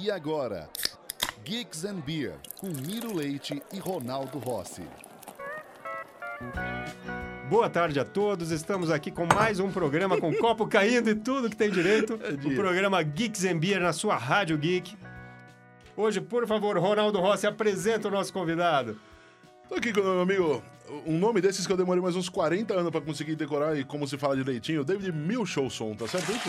E agora, Geeks and Beer, com Miro Leite e Ronaldo Rossi. Boa tarde a todos, estamos aqui com mais um programa com copo caindo e tudo que tem direito. O programa Geeks and Beer na sua Rádio Geek. Hoje, por favor, Ronaldo Rossi, apresenta o nosso convidado. Tô aqui com o meu amigo, um nome desses que eu demorei mais uns 40 anos pra conseguir decorar e como se fala direitinho, David Milchelson, tá certo isso?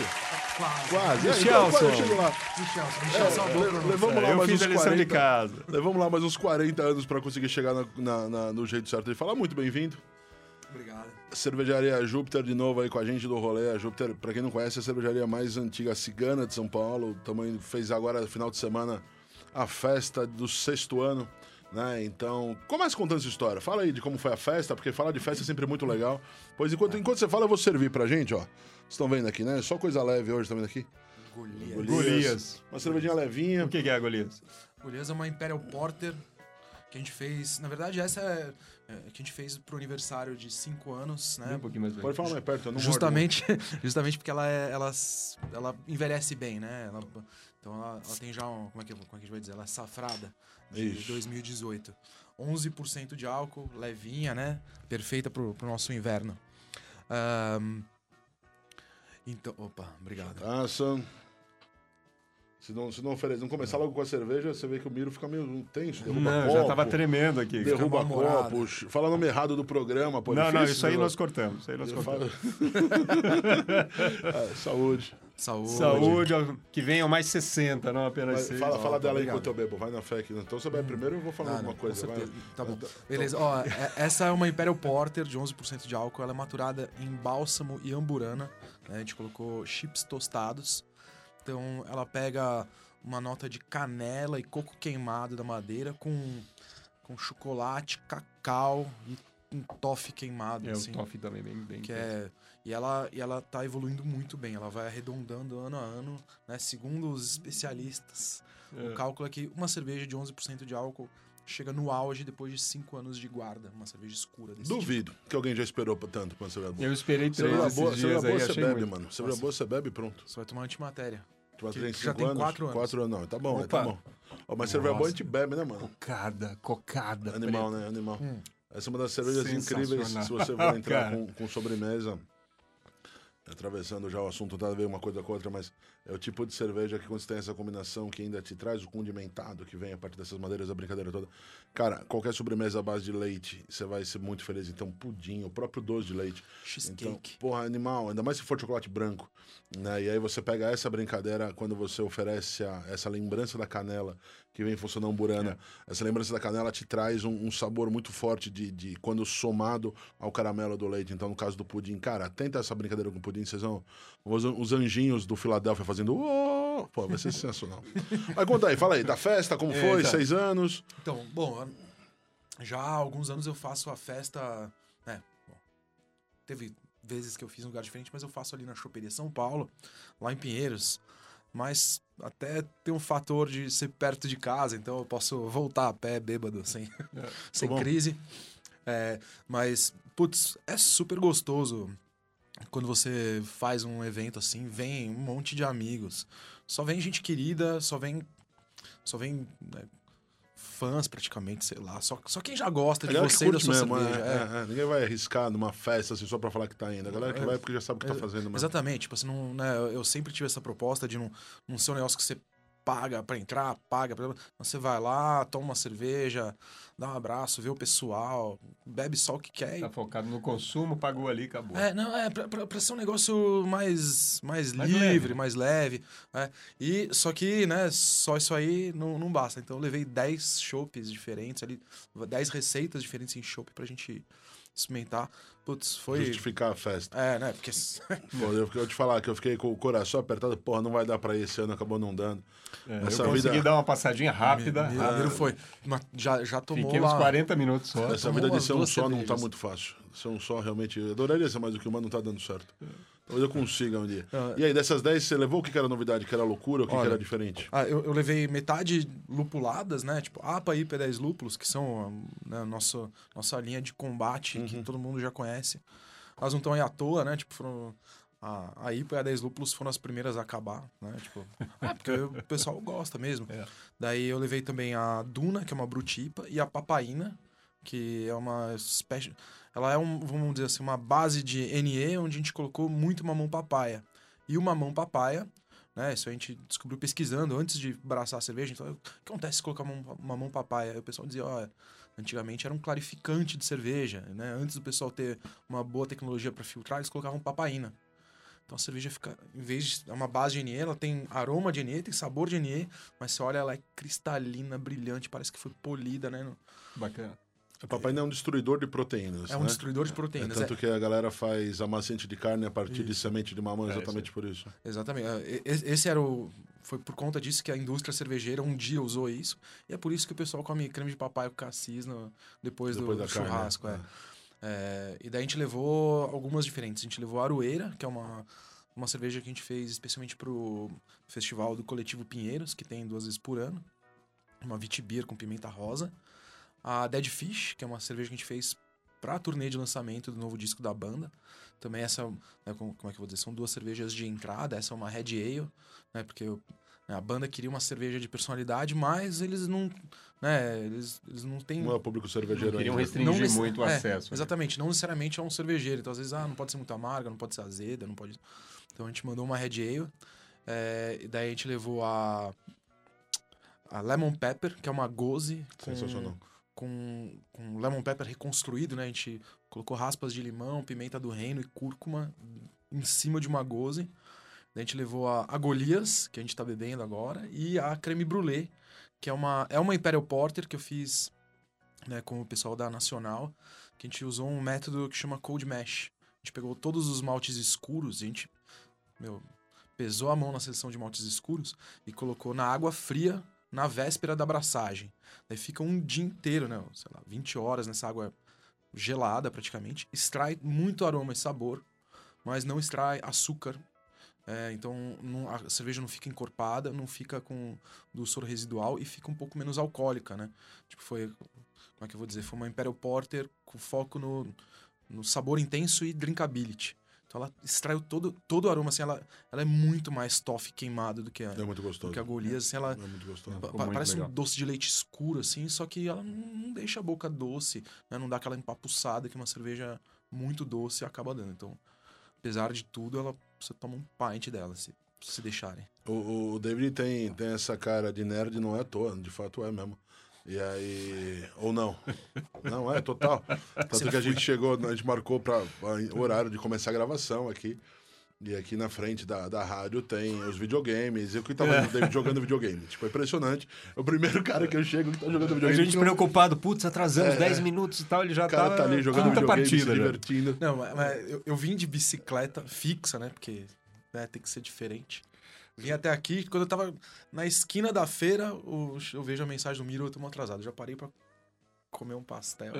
Quase. Quase. É, Michelson. então, quase eu chego lá. Michelson, É, Michelson le- levamos lá eu mais fiz uns a lição 40, de casa. Levamos lá mais uns 40 anos pra conseguir chegar na, na- na- no jeito certo de falar. Muito bem-vindo. Obrigado. Cervejaria Júpiter de novo aí com a gente do rolê. A Júpiter, pra quem não conhece, é a cervejaria mais antiga cigana de São Paulo. Também fez agora, no final de semana, a festa do sexto ano. Né? Então, começa contando essa história. Fala aí de como foi a festa, porque falar de festa é sempre muito legal. Pois enquanto, enquanto você fala, eu vou servir pra gente, ó. Vocês estão vendo aqui, né? Só coisa leve hoje, tá vendo aqui? Golias. Golias. Uma cervejinha levinha. O que que é, Golias? Golias é uma Imperial Porter que a gente fez. Na verdade, essa é, é, que a gente fez pro aniversário de 5 anos, né? Um pouquinho mais velho. Pode falar mais perto, eu não mordo Justamente, justamente porque ela, é, ela, ela envelhece bem, né? Ela- então ela, ela tem já um. Como é, que, como é que a gente vai dizer? Ela é safrada de Isso. 2018. 11% de álcool, levinha, né? Perfeita pro, pro nosso inverno. Ahn, então, opa, obrigado. Taça. Se não, se não oferecer, não começar logo com a cerveja, você vê que o Miro fica meio tenso. Derruba Não, copo, já tava tremendo aqui. Derruba Fica mal-humorado. copo, fala nome errado do programa, pô. Não, não, difícil isso aí nós cortamos. Isso aí nós cortamos. falo- É, saúde. Saúde. Saúde, que venham mais 60, não apenas Vai, 6. fala fala tá, dela aí obrigado. enquanto eu bebo, vai na fé aqui. Então você bebe primeiro eu vou falar Ah, alguma não, coisa. vai. Tá bom. Beleza, ó, é- essa é uma Imperial Porter de 11% de álcool. Ela é maturada em bálsamo e amburana. né? A gente colocou chips tostados. Então ela pega uma nota de canela e coco queimado da madeira com, com chocolate, cacau e um toffee queimado. É, assim, o toffee também bem, bem que é e ela e ela tá evoluindo muito bem ela vai arredondando ano a ano né segundo os especialistas É. o cálculo é que uma cerveja de 11% de álcool chega no auge depois de 5 anos de guarda uma cerveja escura desse tipo. Duvido que alguém já esperou tanto pra uma cerveja boa. Eu esperei três Cerveja boa, cerveja dias boa aí, você achei bebe, muito. mano. Cerveja Nossa. boa você bebe e pronto. você vai tomar antimatéria Tu vai Que- ter que já cinco tem anos? quatro anos. Quatro anos, não. Tá bom, tá bom. Ó, mas cerveja boa a gente bebe, né, mano? Cocada, cocada. Animal, preta. né? Animal. Hum. Essa é uma das cervejas incríveis. Se você for entrar com, com sobremesa, atravessando já o assunto, tá a ver uma coisa com a outra, mas é o tipo de cerveja que quando você tem essa combinação que ainda te traz o condimentado que vem a partir dessas madeiras, a brincadeira toda. Cara, qualquer sobremesa à base de leite, você vai ser muito feliz. Então, pudim, o próprio doce de leite. cheesecake Então, porra, animal, ainda mais se for chocolate branco. Né? E aí você pega essa brincadeira quando você oferece a- essa lembrança da canela que vem funcionando burana. Essa lembrança da canela te traz um, um sabor muito forte de, de quando somado ao caramelo do leite. Então, no caso do pudim, cara, tenta essa brincadeira com o pudim, vocês vão. Os, os anjinhos do Filadélfia fazendo. "Uó!" Pô, vai ser sensacional. Mas conta aí, fala aí, da festa, como É, foi? então. Seis anos. então bom já há alguns anos eu faço a festa né bom, teve vezes que eu fiz em um lugar diferente mas eu faço ali na choperia São Paulo lá em Pinheiros mas até tem um fator de ser perto de casa, então eu posso voltar a pé bêbado, sem, sem bom. crise. É, mas, putz, é super gostoso quando você faz um evento assim, vem um monte de amigos. Só vem gente querida, só vem. Só vem. né, fãs praticamente, sei lá. Só, só quem já gosta de você e da sua mesmo, cerveja. é, é. é, é. Ninguém vai arriscar numa festa assim só pra falar que tá indo. A galera que vai é porque já sabe o que tá fazendo. Mesmo. Exatamente, tipo, assim, não, né, eu- eu sempre tive essa proposta de não, não ser um negócio que você paga pra entrar, paga pra... Você vai lá, toma uma cerveja, dá um abraço, vê o pessoal, bebe só o que quer Tá focado no consumo, pagou ali, acabou. é, não, é pra, pra, pra ser um negócio mais, mais, Mais livre, leve. mais leve. é. E, só que, né, só isso aí não, não basta. Então eu levei 10 chopes diferentes ali, 10 receitas diferentes em chopp pra gente experimentar. Putz, foi... Justificar a festa. É, né, porque... Pô, eu, eu te falar que eu fiquei com o coração apertado, porra, não vai dar pra ir esse ano, acabou não dando. É, Essa eu consegui vida- dar uma passadinha rápida. Primeiro foi... mas Já, já tomou Fiquei uns lá... 40 minutos só. Essa vida de ser um só não tá cervejas. muito fácil. Ser um só realmente. Eu adoraria ser mais do que uma, não tá dando certo. Talvez eu consiga um dia. Ah. E aí, dessas 10, você levou o que que era novidade? Que era loucura? O que, que Olha, era diferente? Ah, eu, eu levei metade lupuladas, né? Tipo, APA e IP10 lúpulos, que são né, nosso, nossa linha de combate, que todo mundo já conhece. Elas não estão aí à toa, né? Tipo, foram a, a IPA e a 10 lúpulos foram as primeiras a acabar, né? Tipo, ah, porque o pessoal gosta mesmo. É. Daí eu levei também a Duna, que é uma brutipa, e a Papaina, que é uma espécie... Ela é, um, vamos dizer assim, uma base de NE, onde a gente colocou muito mamão papaya. E o mamão papaya, né? Isso a gente descobriu pesquisando antes de abraçar a cerveja. Então, o que acontece se colocar mamão, mamão papaya? Aí o pessoal dizia, ó, antigamente era um clarificante de cerveja, né? Antes do pessoal ter uma boa tecnologia para filtrar, eles colocavam papaina. Então a cerveja fica, em vez de é uma base de NE, ela tem aroma de NE, tem sabor de NE, mas você olha, ela é cristalina, brilhante, parece que foi polida, né? Bacana. O papai não é um destruidor de proteínas. É um né? destruidor de É proteínas. tanto é- que a galera faz amaciante de carne a partir de semente de mamão É, exatamente por isso. Exatamente. É, e- Esse era o. Foi por conta disso que a indústria cervejeira um dia usou isso. E é por isso que o pessoal come creme de papai com cassis no- depois, Depois do, do churrasco. é. é. É, e daí a gente levou algumas diferentes. A gente levou a Aroeira, que é uma, uma cerveja que a gente fez especialmente pro festival do Coletivo Pinheiros, que tem duas vezes por ano. Uma Vitibir com pimenta rosa. A Dead Fish, que é uma cerveja que a gente fez pra turnê de lançamento do novo disco da banda. Também essa, né, como, como é que eu vou dizer? São duas cervejas de entrada. Essa é uma Red Ale, né? Porque eu- né, a banda queria uma cerveja de personalidade, mas eles não, né? Eles, eles não têm... Não é o público cervejeiro Queriam ainda. restringir nece- muito o é, acesso. né? Exatamente, não necessariamente é um cervejeiro. Então, às vezes, ah, não pode ser muito amarga, não pode ser azeda, não pode. Então a gente mandou uma Red Ale. é, e daí a gente levou a. A Lemon Pepper, que é uma goze com, Sensacional. Com, com lemon pepper reconstruído, né? A gente colocou raspas de limão, pimenta do reino e cúrcuma em cima de uma goze. A gente levou a, a Golias, que a gente tá bebendo agora, e a creme brulee, que é uma, é uma Imperial Porter que eu fiz né, com o pessoal da Nacional, que a gente usou um método que chama Cold Mash. A gente pegou todos os maltes escuros, a gente meu, pesou a mão na seleção de maltes escuros e colocou na água fria na véspera da abraçagem. Daí fica um dia inteiro, né? Sei lá, 20 horas nessa água gelada praticamente. Extrai muito aroma e sabor, mas não extrai açúcar. É, então não- a cerveja não fica encorpada, não fica com dulçor residual e fica um pouco menos alcoólica, né? Tipo, foi. Como é que eu vou dizer? Foi uma Imperial Porter com foco no, no sabor intenso e drinkability. Então ela extraiu todo, todo o aroma, assim, ela, ela é muito mais toffee queimado do que a, É muito do gostoso. que a Golias, assim, ela É muito gostoso. pa- Ficou muito parece legal. um doce de leite escuro, assim, só que ela não não deixa a boca doce, né? Não dá aquela empapuçada que uma cerveja muito doce acaba dando. Então, apesar de tudo, ela você toma um pint dela, se, se deixarem. O, o David tem, tem essa cara de nerd, não é à toa, de fato é mesmo. E aí. Ou não. Não, é total. Tanto que a gente chegou, a gente marcou para o horário de começar a gravação aqui. E aqui na frente da, da rádio tem os videogames. Eu que tava É. jogando videogame. Tipo, é impressionante. É o primeiro cara que eu chego que tá jogando A videogame. gente que não- preocupado, putz, atrasamos É, 10 é. minutos e tal, ele já O cara tá ali jogando videogame, se partida. já. divertindo. Não, mas, mas eu, eu vim de bicicleta fixa, né? Porque né, tem que ser diferente. Vim até aqui, quando eu tava na esquina da feira, o- eu vejo a mensagem do Miro, eu tô atrasado. Eu já parei pra comer um pastel.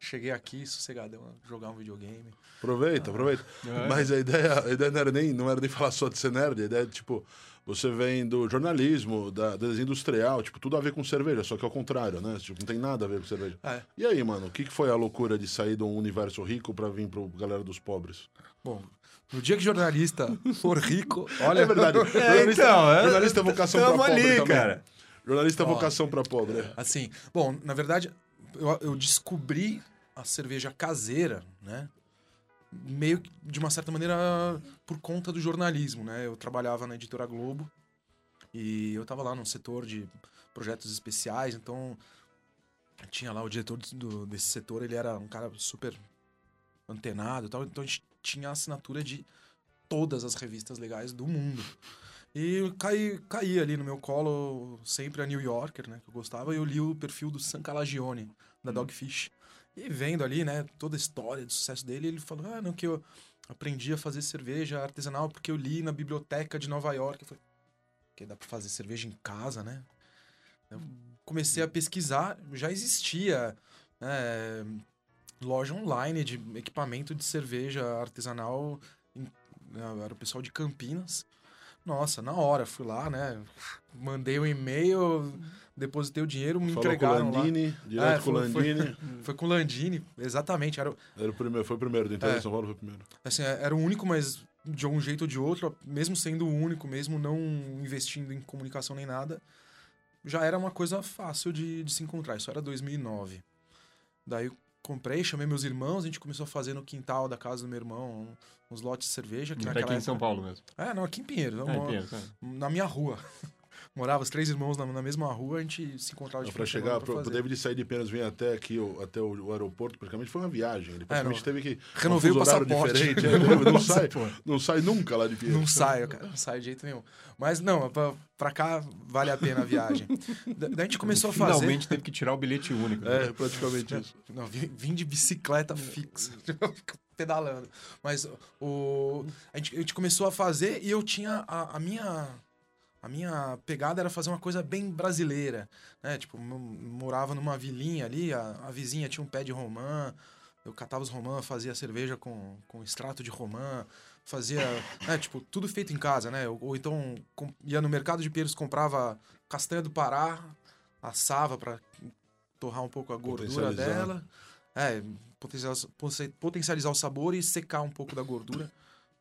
Cheguei aqui, sossegadão, jogar um videogame. Aproveita, aproveita. É. Mas a ideia, a ideia não, era nem, não era nem falar só de ser nerd, a ideia é, tipo, você vem do jornalismo, da, desenho industrial, tipo, tudo a ver com cerveja, só que ao contrário, né? Tipo, não tem nada a ver com cerveja. É. E aí, mano, o que, que foi a loucura de sair de um universo rico pra vir pro galera dos pobres? Bom, no dia que jornalista for rico, olha. É verdade. jornalista, então, é- jornalista é vocação tamo pobre ali, também. cara. Jornalista é Ó. vocação pra pobre. né? Assim, bom, na verdade, eu, eu descobri a cerveja caseira, né? Meio que, de uma certa maneira, por conta do jornalismo, né? Eu trabalhava na editora Globo e eu tava lá no setor de projetos especiais, então tinha lá o diretor do, desse setor, ele era um cara super antenado e tal, então a gente tinha a assinatura de todas as revistas legais do mundo. E caí, caí ali no meu colo sempre a New Yorker, né? Que eu gostava, e eu li o perfil do San Calagione, da Dogfish. E vendo ali, né, toda a história do sucesso dele, ele falou, ah, não, que eu aprendi a fazer cerveja artesanal porque eu li na biblioteca de Nova York. Eu falei, que dá pra fazer cerveja em casa, né? Eu comecei a pesquisar, já existia né, loja online de equipamento de cerveja artesanal, né, era o pessoal de Campinas. Nossa, na hora, fui lá, né? Mandei um e-mail, depositei o dinheiro, me Falou com o entregaram lá. Landini, direto É, com o foi- foi- Landini. Foi com o Landini, exatamente. Era, o- Era o primeiro, foi o primeiro, do interior É. São Paulo foi o primeiro. assim, era o único, mas de um jeito ou de outro, mesmo sendo o único, mesmo não investindo em comunicação nem nada, já era uma coisa fácil de, de se encontrar. Isso era 2009. Daí comprei, chamei meus irmãos, a gente começou a fazer no quintal da casa do meu irmão uns lotes de cerveja. Que naquela aqui em São Paulo mesmo. É, não, aqui em Pinheiro. É, eu mo- Pinheiro, tá. Na minha rua. Morava os três irmãos na, na mesma rua, a gente se encontrava de semana chegar, pro fazer. David sair de Penas vir até aqui, o- até o, o aeroporto, praticamente foi uma viagem. Ele praticamente não. teve que. Renovei um o passaporte. diferente, é, não, não sai, não sai nunca lá de Pinheiros. Não saio, cara. Não saio de jeito nenhum. Mas não, pra, pra cá vale a pena a viagem. Da- Daí a gente começou a fazer. Finalmente teve que tirar o bilhete único. né? É, praticamente isso. Não, vim, vim de bicicleta fixa. pedalando. Mas o, a, gente, a gente começou a fazer e eu tinha a, a minha. A minha pegada era fazer uma coisa bem brasileira, né? Tipo, morava numa vilinha ali, a, a vizinha tinha um pé de romã, eu catava os romã, fazia cerveja com, com extrato de romã, fazia, né, tipo, tudo feito em casa, né? Ou, ou então com- ia no mercado de Pinheiros, comprava castanha do Pará, assava para torrar um pouco a gordura dela. É, potencializar, poten- potencializar o sabor e secar um pouco da gordura.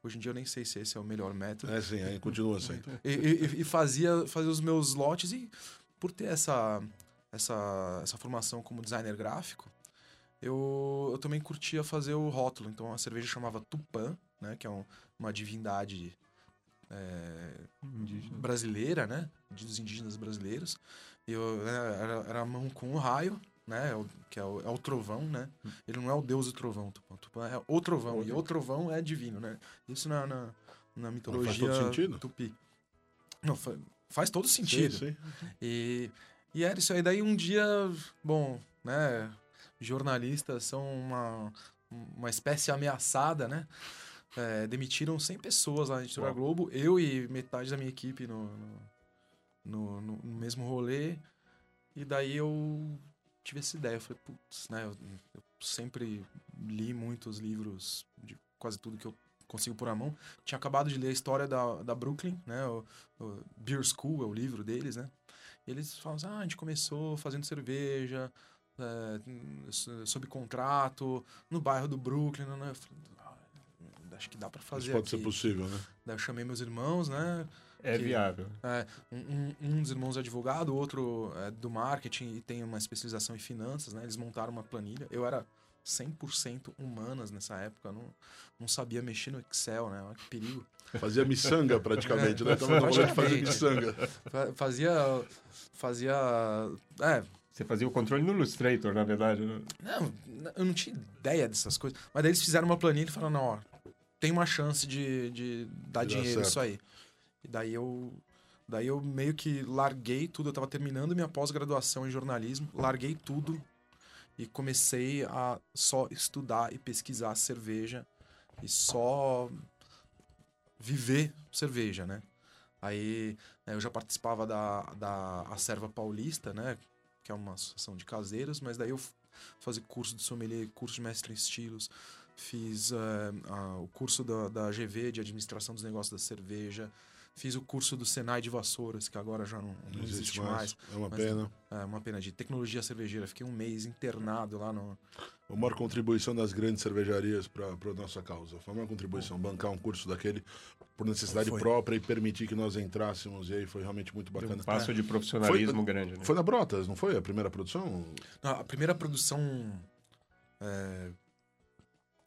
Hoje em dia eu nem sei se esse é o melhor método. É sim, aí continua assim. E, e- e fazia, fazia os meus lotes e por ter essa, essa, essa formação como designer gráfico, eu, eu também curtia fazer o rótulo. Então a cerveja chamava Tupã, né? Que é um- uma divindade é, brasileira, né? Dos indígenas brasileiros. E eu, né, era, era a mão com o raio, né? é o- Que é o, é o trovão, né? Ele não é o deus do trovão. Tupã, Tupã é o trovão. E o trovão é divino, né? Isso na, na, na mitologia todo sentido? tupi. Não, fa- faz todo Sim, sentido. sim. E, e era isso aí. Daí um dia, bom, né? Jornalistas são uma, uma espécie ameaçada, né? É, demitiram 100 pessoas lá na Editora Uau. Globo. Eu e metade da minha equipe no, no- no- no mesmo rolê. E daí eu tive essa ideia. Eu falei, putz, né? Eu, eu sempre li muitos livros de quase tudo que eu consigo pôr na mão. Tinha acabado de ler a história da, da Brooklyn, né? O, o Beer School é o livro deles, né? E eles falam assim, ah, a gente começou fazendo cerveja, é, sob contrato, no bairro do Brooklyn, né? Eu falei, ah, acho que dá pra fazer Isso pode aqui. ser possível, né? Daí eu chamei meus irmãos, né? É Que- viável. É, um, um- dos irmãos é advogado, o outro é do marketing e tem uma especialização em finanças, né? Eles montaram uma planilha. Eu era 100% humanas nessa época, não, não sabia mexer no Excel, né? Olha que perigo. Fazia miçanga praticamente, né? Tava falando de fazer miçanga. Fa- Fazia. Fazia. É, Você fazia o controle no Illustrator, na verdade. né? não, eu não tinha ideia dessas coisas. Mas daí eles fizeram uma planilha e falaram: não, ó, tem uma chance de, de dar De dar dinheiro certo. isso aí. E daí eu. Daí eu meio que larguei tudo. Eu tava terminando minha pós-graduação em jornalismo, larguei tudo e comecei a só estudar e pesquisar cerveja e só viver cerveja, né? Aí né, eu já participava da, da Acerva Paulista, né? Que é uma associação de caseiros, mas daí eu fazia curso de sommelier, curso de mestre em estilos, fiz eh, a- o curso da, da GV, de administração dos negócios da cerveja, fiz o curso do Senai de Vassouras, que agora já não, não existe mais. É uma Mas- pena. É uma pena de tecnologia cervejeira. Fiquei um mês internado lá no. A maior contribuição das grandes cervejarias para a nossa causa. Foi a maior contribuição. Bancar um curso daquele por necessidade Foi. própria e permitir que nós entrássemos. E aí foi realmente muito Deu bacana. um passo de profissionalismo grande, né? Foi na Brotas, não foi a primeira produção? Não, a primeira produção. é,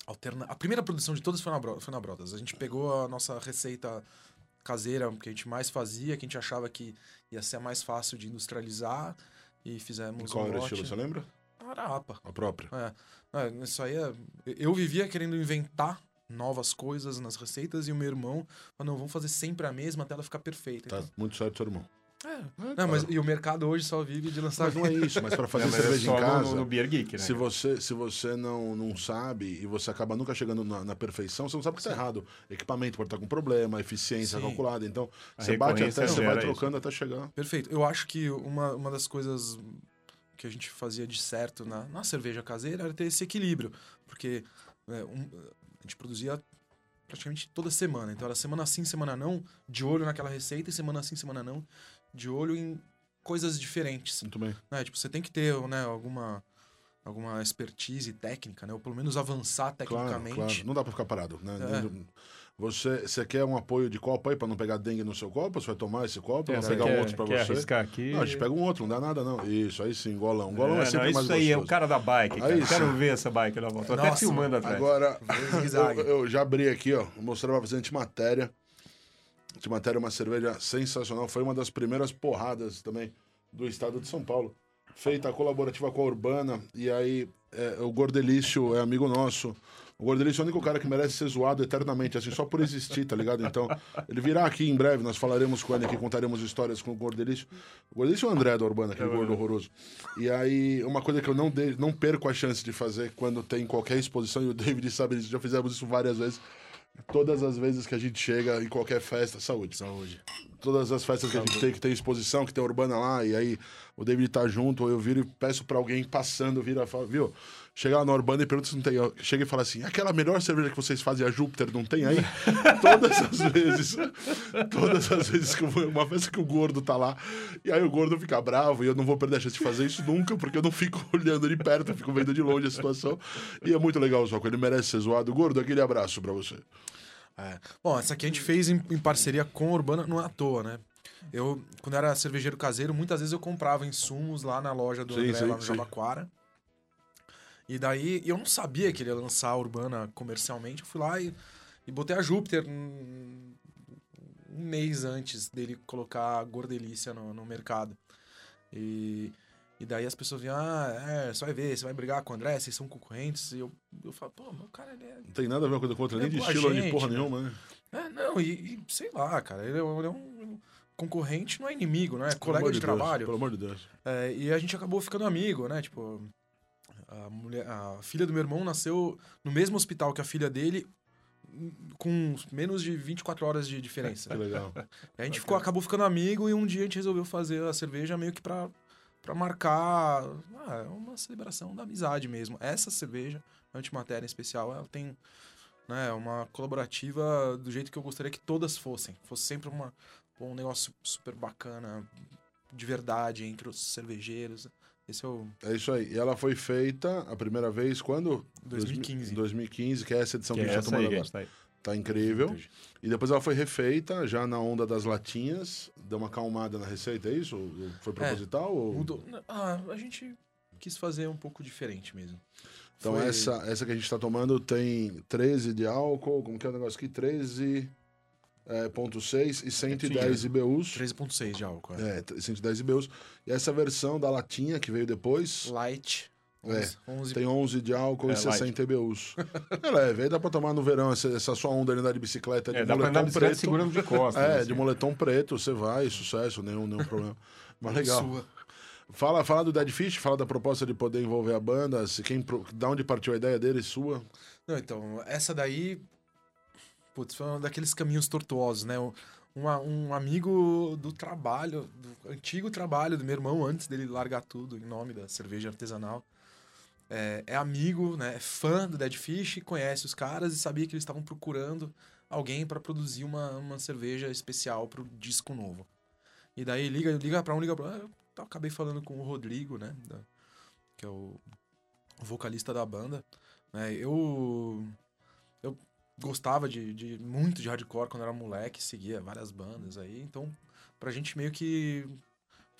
alterna... A primeira produção de todas foi na, Bro- foi na Brotas. A gente pegou a nossa receita caseira que a gente mais fazia, que a gente achava que ia ser a mais fácil de industrializar. E fizemos Qual um era o estilo, você lembra? Era APA. A própria. É, é, isso aí é... Eu vivia querendo inventar novas coisas nas receitas e o meu irmão falou, não, vamos fazer sempre a mesma até ela ficar perfeita. Tá Então, muito certo, seu irmão. É. É, Não, mas e o mercado hoje só vive de lançar Mas não é isso, mas para fazer mas é cerveja só em no- casa. No, no Beer Geek, né? Se você, se você não, não sabe e você acaba nunca chegando na, na perfeição, você não sabe que está errado. Equipamento pode estar com problema, eficiência Sim. calculada. Então, A você bate até, você vai gera trocando até chegar. Perfeito. Eu acho que uma, uma das coisas que a gente fazia de certo na, na cerveja caseira era ter esse equilíbrio. Porque é, um, a gente produzia praticamente toda semana. Então era semana sim, semana não, de olho naquela receita, e semana sim, semana não, de olho em coisas diferentes. Muito bem. né? Tipo, você tem que ter né, alguma, alguma expertise técnica, né? Ou pelo menos avançar Claro, tecnicamente. claro. Não dá pra ficar parado, né? É. Você, você quer um apoio de copo aí pra não pegar dengue no seu copo? Você vai tomar esse copo? É, vai pegar quer, um outro pra quer você? arriscar aqui? Não, a gente pega um outro, não dá nada não. Isso, aí sim, golão. Golão é, É, sempre não, mais isso aí é o gostoso. cara da bike, cara. Aí Quero sim. ver essa bike na volta. Tô até Nossa, filmando atrás. Agora, eu, eu já abri aqui, ó. Vou mostrar pra você antimatéria. Antimatéria é uma cerveja sensacional. Foi uma das primeiras porradas também do estado de São Paulo. Feita colaborativa com a Urbana. E aí, é, o Gordelício é amigo nosso. O Gordelício é o único cara que merece ser zoado eternamente, assim, só por existir, tá ligado? Então, ele virá aqui em breve, nós falaremos com ele aqui, contaremos histórias com o Gordelício. O Gordelício é o André da Urbana, aquele gordo horroroso. E aí, uma coisa que eu não, de, não perco a chance de fazer quando tem qualquer exposição, e o David sabe disso, já fizemos isso várias vezes. Todas as vezes que a gente chega em qualquer festa, saúde. Saúde. Todas as festas que a gente tem, que tem exposição, que tem urbana lá, e aí o David tá junto, eu viro e peço pra alguém passando, vira e fala, viu? Chega lá na urbana e pergunta se não tem. Chega e fala assim: aquela melhor cerveja que vocês fazem, a Júpiter, não tem aí? todas as vezes. Todas as vezes que eu vou. Uma festa que o gordo tá lá, e aí o gordo fica bravo, e eu não vou perder a chance de fazer isso nunca, porque eu não fico olhando de perto, eu fico vendo de longe a situação. E é muito legal o Zoco, ele merece ser zoado. Gordo, aquele abraço pra você. É. Bom, essa aqui a gente fez em, em parceria com a Urbana, não é à toa, né? Eu, quando era cervejeiro caseiro, muitas vezes eu comprava insumos lá na loja do Sim, André, sim, lá no. Jabaquara. E daí, eu não sabia que ele ia lançar a Urbana comercialmente. Eu fui lá e, e botei a Júpiter um, um mês antes dele colocar a Gordelícia no, no mercado. E, e daí as pessoas vinham, ah, é, você vai ver, você vai brigar com o André, vocês são concorrentes. E eu, eu falo, pô, meu cara, ele é Não tem nada a ver uma coisa com outra, nem É de estilo, nem de gente, porra né? nenhuma, né? é, não, e, e sei lá, cara, ele é, um- ele é um concorrente, não é inimigo, né? É colega amor de, Deus, trabalho. pelo amor de Deus. É, e a gente acabou ficando amigo, né? Tipo, a, mulher, a filha do meu irmão nasceu no mesmo hospital que a filha dele, com menos de 24 horas de diferença. Que legal. A gente ficou, acabou ficando amigo e um dia a gente resolveu fazer a cerveja meio que pra, pra marcar ah, uma celebração da amizade mesmo. Essa cerveja, a antimatéria em especial, ela tem né, uma colaborativa do jeito que eu gostaria que todas fossem. Fosse sempre uma, um negócio super bacana, de verdade, entre os cervejeiros. Esse é o É isso aí. E ela foi feita a primeira vez quando? 2015. 2015, que é essa edição Que que, é a gente tá tomando que a agora. gente tá aí. Tá incrível. E depois ela foi refeita, já na onda das latinhas. Deu uma acalmada na receita, é isso? Foi proposital? ou... Mudou. Ah, a gente quis fazer um pouco diferente mesmo. Então Foi- essa, essa que a gente tá tomando tem 13 de álcool, como que é o negócio aqui? 13.6 e 110 IBUs. 13,6 de álcool. É. É, 110 IBUs. E essa versão da latinha que veio depois Light. É, 11, 11 tem 11 de álcool É, e 60 IBUs. É leve, aí dá pra tomar no verão essa, essa sua onda de andar de bicicleta de É, pra andar moletom de preto. segurando de costas. É, assim. de moletom preto, você vai, sucesso, nenhum, nenhum problema. Mas legal. Sua. Fala, fala do Dead Fish, fala da proposta de poder envolver a banda, se quem, da onde partiu a ideia dele, sua. Não, então, essa daí. Putz, foi um daqueles caminhos tortuosos, né? Um, uma- um amigo do trabalho, do antigo trabalho do meu irmão, antes dele largar tudo em nome da cerveja artesanal. É, é amigo, né? É fã do Dead Fish, conhece os caras e sabia que eles estavam procurando alguém para produzir uma, uma cerveja especial pro disco novo. E daí liga, liga para um, liga para outro. Eu acabei falando com o Rodrigo, né? da- que é o vocalista da banda. né? Eu eu gostava de, de muito de hardcore quando era moleque, seguia várias bandas aí, então pra gente meio que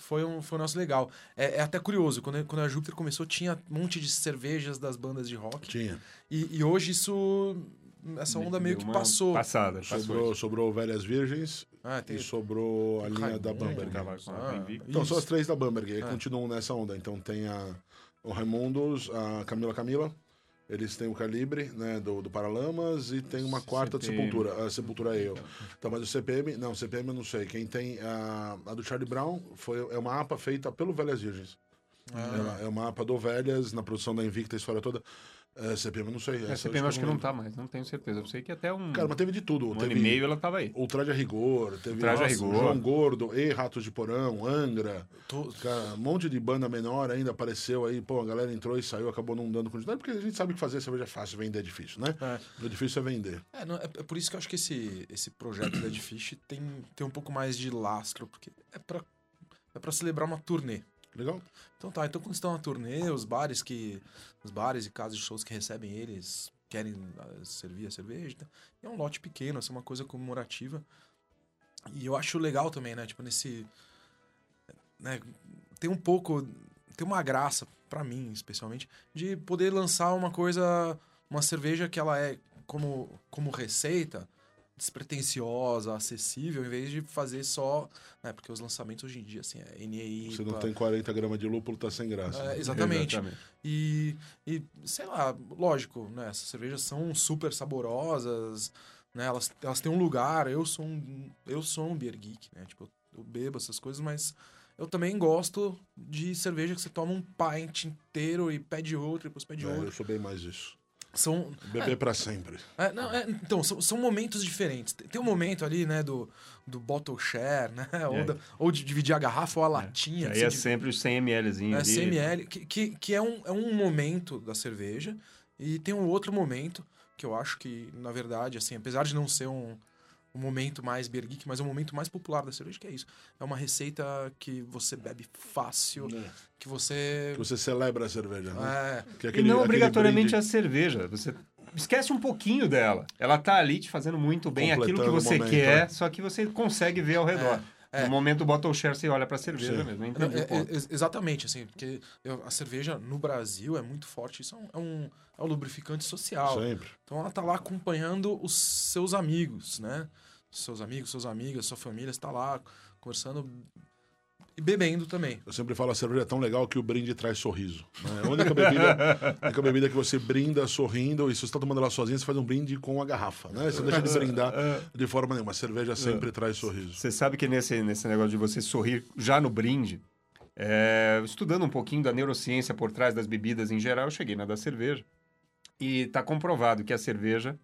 foi um, foi um nosso legal. É, é até curioso, quando, quando a Júpiter começou, tinha um monte de cervejas das bandas de rock. Tinha. E, e hoje isso. Essa onda meio que passou. Passada, passou. Sobrou, sobrou Velhas Virgens Ah, tem e sobrou a linha da Raimundo, Bamberg. Tava com a Ah. Então, são as isso. três da Bamberg, aí É. continuam nessa onda. Então tem a, o Raimundos, a Camila Camila, eles têm o Calibre, né, do, do Paralamas, e tem uma quarta de CPM. Sepultura. A Sepultura é eu. Então, mas o CPM, não, CPM eu não sei. Quem tem a, a do Charlie Brown foi, é uma APA feita pelo Velhas Virgens. Ah. Ela é uma APA do Velhas, na produção da Invicta, a história toda. É, CPM eu não sei. É, essa CPM acho que não lembro. tá mais, não tenho certeza. Eu sei que até um, Cara, mas teve de tudo. um teve ano e meio ela tava aí. Ultraje a Rigor, teve Ultraje a Rigor. João Gordo, E Ratos de Porão, Angra. Tô- Cara, um monte de banda menor ainda apareceu aí. Pô, a galera entrou e saiu, acabou não dando continuidade, porque a gente sabe que fazer cerveja é fácil, vender é difícil, né? É. O difícil é vender. É, não, é, é por isso que eu acho que esse, esse projeto da Fish tem, tem um pouco mais de lastro, porque é pra, é pra celebrar uma turnê. Legal. Então tá, então quando estão na turnê, os bares que. Os bares e casas de shows que recebem eles querem ah, servir a cerveja. tá? É um lote pequeno, assim, uma coisa comemorativa. E eu acho legal também, né? Tipo, nesse. Né, tem um pouco. Tem uma graça, pra mim, especialmente, de poder lançar uma coisa. Uma cerveja que ela é como, como receita despretensiosa, acessível, em vez de fazer só. Né, porque os lançamentos hoje em dia, assim, é NEI. Se não tem 40 gramas de lúpulo, tá sem graça. É, exatamente. E, e, sei lá, lógico, né? Essas cervejas são super saborosas, né? Elas, elas têm um lugar. Eu sou um, eu sou um beer geek, né? Tipo, eu bebo essas coisas, mas eu também gosto de cerveja que você toma um pint inteiro e pede outro, e depois pede É, eu outro. sou bem mais isso. São, Beber pra sempre. é, não, é, então, são, são momentos diferentes. Tem, um momento ali, né, do, do bottle share, né? Ou, da- ou de dividir a garrafa ou a latinha. Aí você é div- sempre os 100 mlzinho é, ali. 100 ml, que, que, que é, um, é um momento da cerveja. E tem um outro momento que eu acho que, na verdade, assim, apesar de não ser um, um momento mais beer geek, mas é um momento mais popular da cerveja, que é isso. É uma receita que você bebe fácil, que você... Que você celebra a cerveja, né? É, Que é E não obrigatoriamente brinde- a cerveja. Você esquece um pouquinho dela. Ela tá ali te fazendo muito bem aquilo que o você momento, quer, é. só que você consegue ver ao redor. É, é. No momento do bottle share, você olha pra cerveja Sim. mesmo. Não, é- o é- ex- exatamente, assim, porque eu- a cerveja no Brasil é muito forte. Isso é um, é um, é um lubrificante social. Sempre. Então ela tá lá acompanhando os seus amigos, né? Seus amigos, suas amigas, sua família está lá conversando e bebendo também. Eu sempre falo, a cerveja é tão legal que o brinde traz sorriso. né? É a única bebida, a única bebida que você brinda sorrindo, e se você está tomando ela sozinho, você faz um brinde com a garrafa, né? Você não deixa de brindar de forma nenhuma. A cerveja sempre traz sorriso. Você sabe que nesse, nesse negócio de você sorrir já no brinde, é, estudando um pouquinho da neurociência por trás das bebidas em geral, eu cheguei na da cerveja. E está comprovado que a cerveja,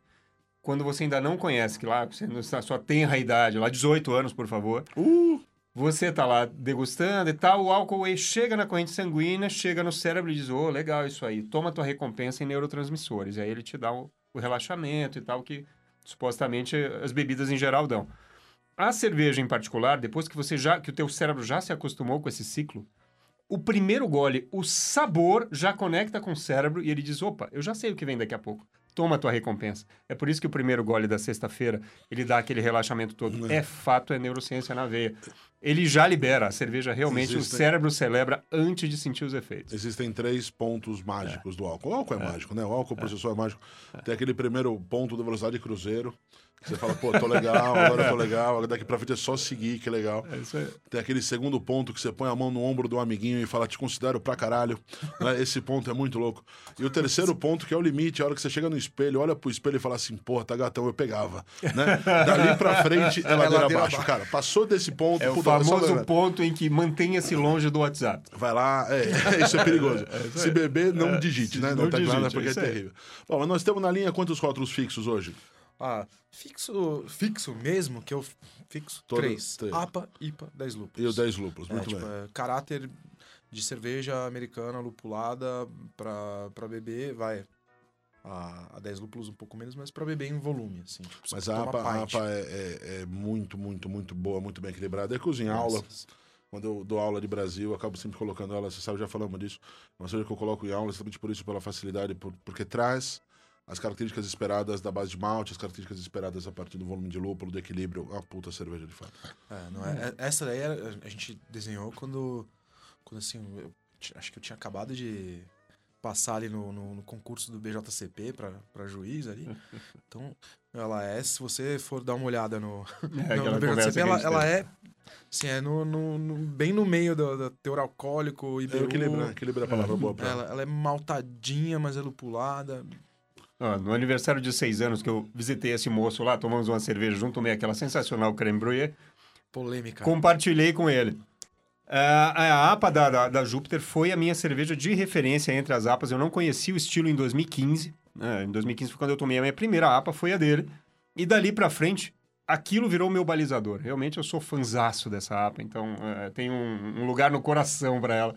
quando você ainda não conhece, que lá você não está sua tenra idade, lá 18 anos, por favor, Uh, você tá lá degustando e tal, o álcool ele chega na corrente sanguínea, chega no cérebro e diz, ô, legal isso aí, toma tua recompensa em neurotransmissores. E aí ele te dá o, o relaxamento e tal, que supostamente as bebidas em geral dão. A cerveja em particular, depois que você já, que o teu cérebro já se acostumou com esse ciclo, o primeiro gole, o sabor já conecta com o cérebro e ele diz, opa, eu já sei o que vem daqui a pouco. Toma a tua recompensa. É por isso que o primeiro gole da sexta-feira, ele dá aquele relaxamento todo. É fato, é neurociência na veia. Ele já libera. A cerveja realmente, o Existem- cérebro celebra antes de sentir os efeitos. Existem três pontos mágicos do álcool. O álcool é, mágico, né? O álcool por si só é mágico. Tem aquele primeiro ponto da velocidade cruzeiro. Você fala, pô, tô legal, agora eu tô legal, agora daqui pra frente é só seguir, que legal. É isso aí. Tem aquele segundo ponto que você põe a mão no ombro do amiguinho e fala, te considero pra caralho. Né? Esse ponto é muito louco. E o terceiro ponto, que é o limite, a hora que você chega no espelho, olha pro espelho e fala assim, porra, tá gatão, eu pegava. Né? Dali pra frente é ladeira ladeira abaixo. Cara, passou desse ponto, É o famoso vai- ponto em que mantenha-se longe do WhatsApp. Vai lá, é, isso é perigoso. Se beber, não digite, né? Não, não digite, porque é é isso terrível. Bom, mas nós temos na linha quantos rótulos fixos hoje? Ah, fixo, fixo mesmo, que eu fixo Todo- três. APA, IPA, 10 E lúpulos. o 10 lúpulos, É, muito tipo, bem. é, caráter de cerveja americana lupulada pra beber, vai. A, a 10 lúpulos um pouco menos, mas pra beber em volume, assim. Tipo, Mas a APA, a. APA é, é- é muito, muito, muito boa, muito bem equilibrada. É cozinha aula. Graças. Quando eu dou aula de Brasil, eu acabo sempre colocando ela, você sabe, já falamos disso. Uma cerveja que eu coloco em aula, exatamente por isso, pela facilidade, por- porque traz as características esperadas da base de malte, as características esperadas a partir do volume de lúpulo, do equilíbrio. É uma puta cerveja, de fato. É, não é, é- essa daí a gente desenhou quando, quando assim, eu acho que eu tinha acabado de passar ali no, no- no concurso do BJCP pra juiz ali. Então, ela é, se você for dar uma olhada no, É no, no BJCP, a ela, ela é, assim, é no, no- no- bem no meio do, do teor alcoólico, É IBU. equilíbrio, né? Equilíbrio é a palavra boa pra ela. Ela, ela é maltadinha, mas é lupulada. No aniversário de seis anos que eu visitei esse moço lá, tomamos uma cerveja junto, tomei aquela sensacional creme brulee, Polêmica. compartilhei com ele. A APA da, da, da Júpiter foi a minha cerveja de referência entre as APAs. Eu não conhecia o estilo em 2015. né? Em 2015 foi quando eu tomei a minha primeira APA, foi a dele. E dali pra frente, aquilo virou meu balizador. Realmente eu sou fanzaço dessa APA, então eh, tem um, um lugar no coração para ela.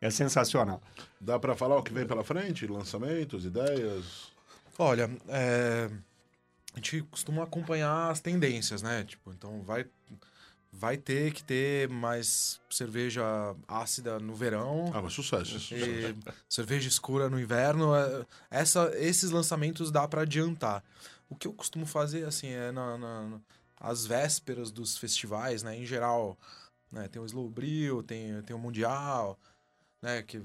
É sensacional. Dá pra falar o que vem pela frente? Lançamentos, ideias? Olha, é, a gente costuma acompanhar as tendências, né? Tipo, então vai vai ter que ter mais cerveja ácida no verão. Ah, mas sucesso. sucesso. Cerveja escura no inverno. é- Essa, esses lançamentos dá pra adiantar. O que eu costumo fazer, assim, é na, na- às vésperas dos festivais, né? Em geral, né? Tem o Slow Brew, tem, tem o Mundial, né? Que,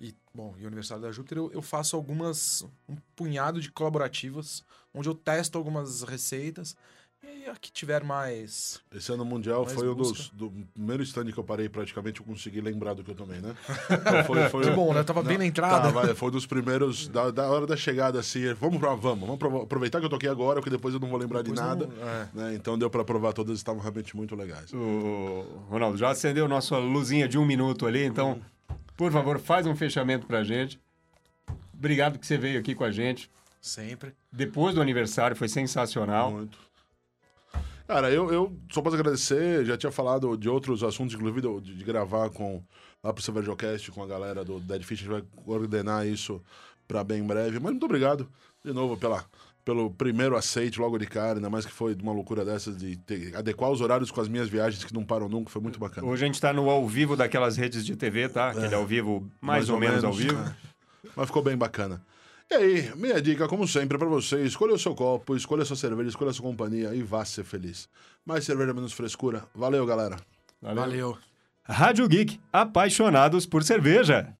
e, bom, e o Aniversário da Júpiter, eu, eu faço algumas... Um punhado de colaborativas, onde eu testo algumas receitas. E a que tiver mais... Esse ano mundial foi um busca. dos do primeiro stand que eu parei praticamente, eu consegui lembrar do que eu tomei, né? Então foi, foi, Que bom, né? Tava bem na entrada. Tá, vai, foi dos primeiros, da, da hora da chegada, assim, vamos pra, vamos, vamos aproveitar que eu toquei agora, porque depois eu não vou lembrar Depois de nada. não- é. né? Então deu pra provar todas, estavam realmente muito legais. O Ronaldo, já acendeu nossa luzinha de um minuto ali, então, por favor, faz um fechamento pra gente. Obrigado que você veio aqui com a gente. Sempre. Depois do aniversário, foi sensacional. Muito. Cara, eu, eu só posso agradecer, já tinha falado de outros assuntos, inclusive de, de gravar com lá pro Cervejocast com a galera do Dead Fish, a gente vai coordenar isso pra bem breve. Mas muito obrigado de novo pela, pelo primeiro aceite logo de cara, ainda mais que foi uma loucura dessas de ter- adequar os horários com as minhas viagens que não param nunca, foi muito bacana. Hoje a gente tá no ao vivo daquelas redes de TV, tá? Aquele ao vivo, mais, ou, menos, ao vivo. é. Mas ficou bem bacana. E aí, minha dica, como sempre, é pra você, escolha o seu copo, escolha a sua cerveja, escolha a sua companhia e vá ser feliz. Mais cerveja, menos frescura. Valeu, galera. Valeu. Valeu. Rádio Geek, apaixonados por cerveja.